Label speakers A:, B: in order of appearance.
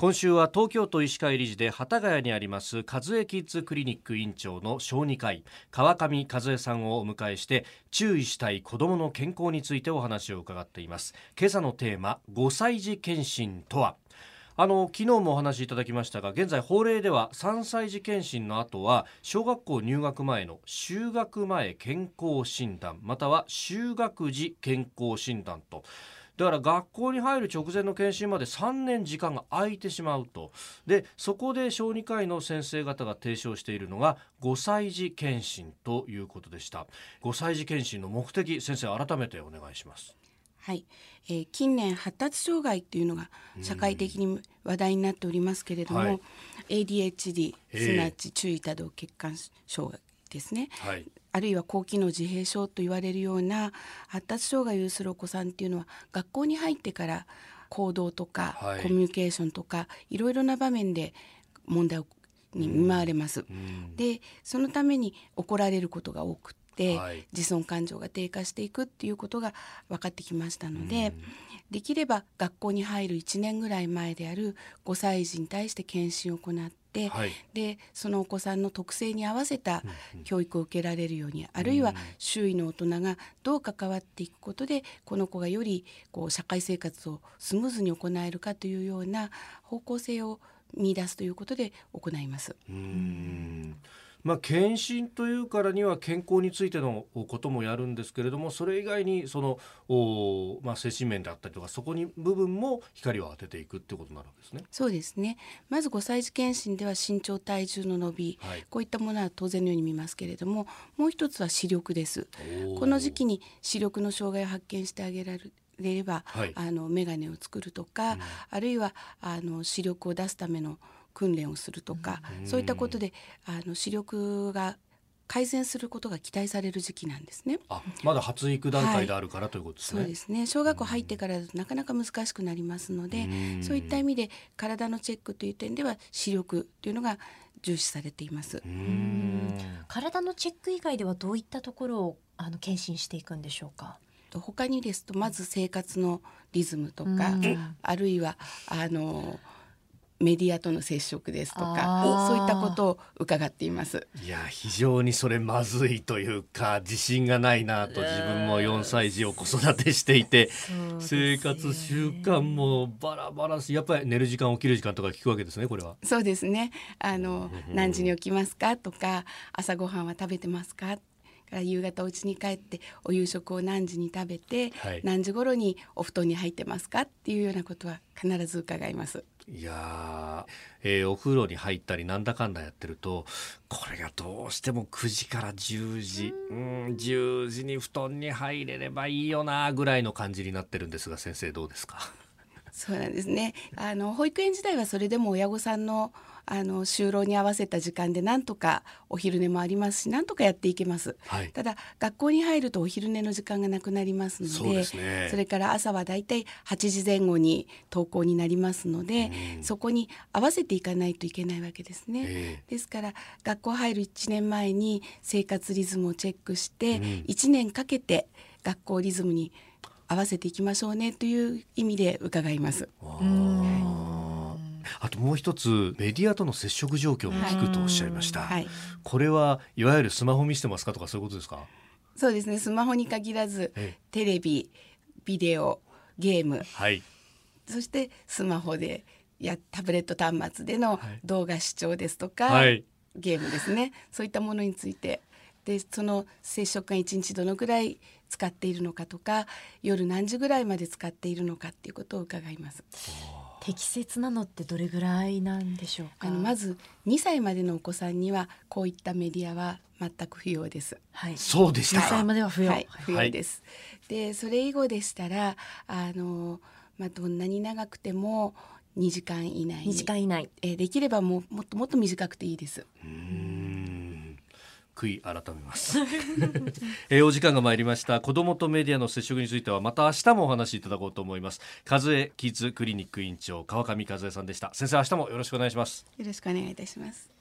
A: 今週は東京都医師会理事で幡ヶ谷にあります和江キッズクリニック院長の小児科医川上和江さんをお迎えして注意したい子どもの健康についてお話を伺っています。今朝のテーマ5歳児検診とは？あの昨日もお話しいただきましたが現在法令では3歳児検診の後は小学校入学前の就学前健康診断または就学時健康診断とだから学校に入る直前の検診まで3年時間が空いてしまうと。でそこで小児科医の先生方が提唱しているのが5歳児検診ということでした。5歳児検診の目的先生改めてお願いします。
B: はい、えー、近年発達障害っていうのが社会的に話題になっておりますけれども、はい、ADHD すなわち注意多動血管障害ですね、はい、あるいは高機能自閉症と言われるような発達障害を有するお子さんっていうのは学校に入ってから行動とか、はい、コミュニケーションとかいろいろな場面で問題に見舞われます。うん、でそのために怒られることが多くて、はい、自尊感情が低下していくっていうことが分かってきましたので、うん、できれば学校に入る1年ぐらい前である5歳児に対して検診を行って、はい、でそのお子さんの特性に合わせた教育を受けられるように、うん、あるいは周囲の大人がどう関わっていくことでこの子がよりこう社会生活をスムーズに行えるかというような方向性を見出すということで行います。うん
A: まあ、検診というからには健康についてのこともやるんですけれどもそれ以外にそのお、まあ、精神面であったりとかそこに部分も光を当てていくってことになるわけですね。
B: そうですねまず5歳児検診では身長体重の伸び、はい、こういったものは当然のように見ますけれどももう一つは視力です。この時期に視力の障害を発見してあげられるれば、はい、あの眼鏡を作るとか、うん、あるいはあの視力を出すための訓練をするとか、そういったことであの視力が改善することが期待される時期なんですね。
A: あ、まだ発育段階であるから、はい、ということです
B: ね。そうですね。小学校入ってからなかなか難しくなりますので、そういった意味で体のチェックという点では視力というのが重視されています。
C: 体のチェック以外ではどういったところをあの検診していくんでしょうか？
B: 他にですとまず生活のリズムとか、あるいはあの。メディアとの接触ですとかそういったことを伺っています。
A: いや非常にそれまずいというか自信がないなと自分も4歳児を子育てしていて、生活習慣もバラバラしやっぱり寝る時間起きる時間とか聞くわけですねこれは。
B: そうですね。あの、何時に起きますかとか朝ごはんは食べてますか？から夕方お家に帰ってお夕食を何時に食べて、はい、何時頃にお布団に入ってますか？っていうようなことは必ず伺います。
A: いやえー、お風呂に入ったりなんだかんだやってるとこれがどうしても9時から10時うん。10時に布団に入れればいいよなぐらいの感じになってるんですが先生どうですか？
B: そうなんですね。あの保育園時代はそれでも親御さんのあの就労に合わせた時間でなんとかお昼寝もありますしなんとかやっていけます、はい、ただ学校に入るとお昼寝の時間がなくなりますのでそ、ね、それから朝はだいたい8時前後に登校になりますので、うん、そこに合わせていかないといけないわけですね、えー、ですから学校入る1年前に生活リズムをチェックして、うん、1年かけて学校リズムに合わせていきましょうねという意味で伺います。
A: あともう一つメディアとの接触状況も聞くとおっしゃいました、はい、これはいわゆるスマホ見せてますかとかそういうことですか？
B: そうですね。スマホに限らずテレビビデオゲーム、はい、そしてスマホでやタブレット端末での動画視聴ですとか、はい、ゲームですね。そういったものについて。でその接触が1日どのぐらい使っているのかとか夜何時ぐらいまで使っているのかっていうことを伺います。
C: 適切なのってどれぐらいなんでしょうか？
B: あのまず2歳までのお子さんにはこういったメディアは全く不要です。
A: はい、そうでした。2
C: 歳までは不要、
B: はい、不要です。はい、でそれ以後でしたらあのまあどんなに長くても2時間以内に。
C: 2時間以内。
B: えできればもうもっともっと短くていいです。
A: うん悔い改めます、えー、お時間が参りました。子どもとメディアの接触についてはまた明日もお話しいただこうと思います。和江キッズクリニック院長川上和江さんでした。先生明日もよろしくお願いします。
B: よろしくお願いいたします。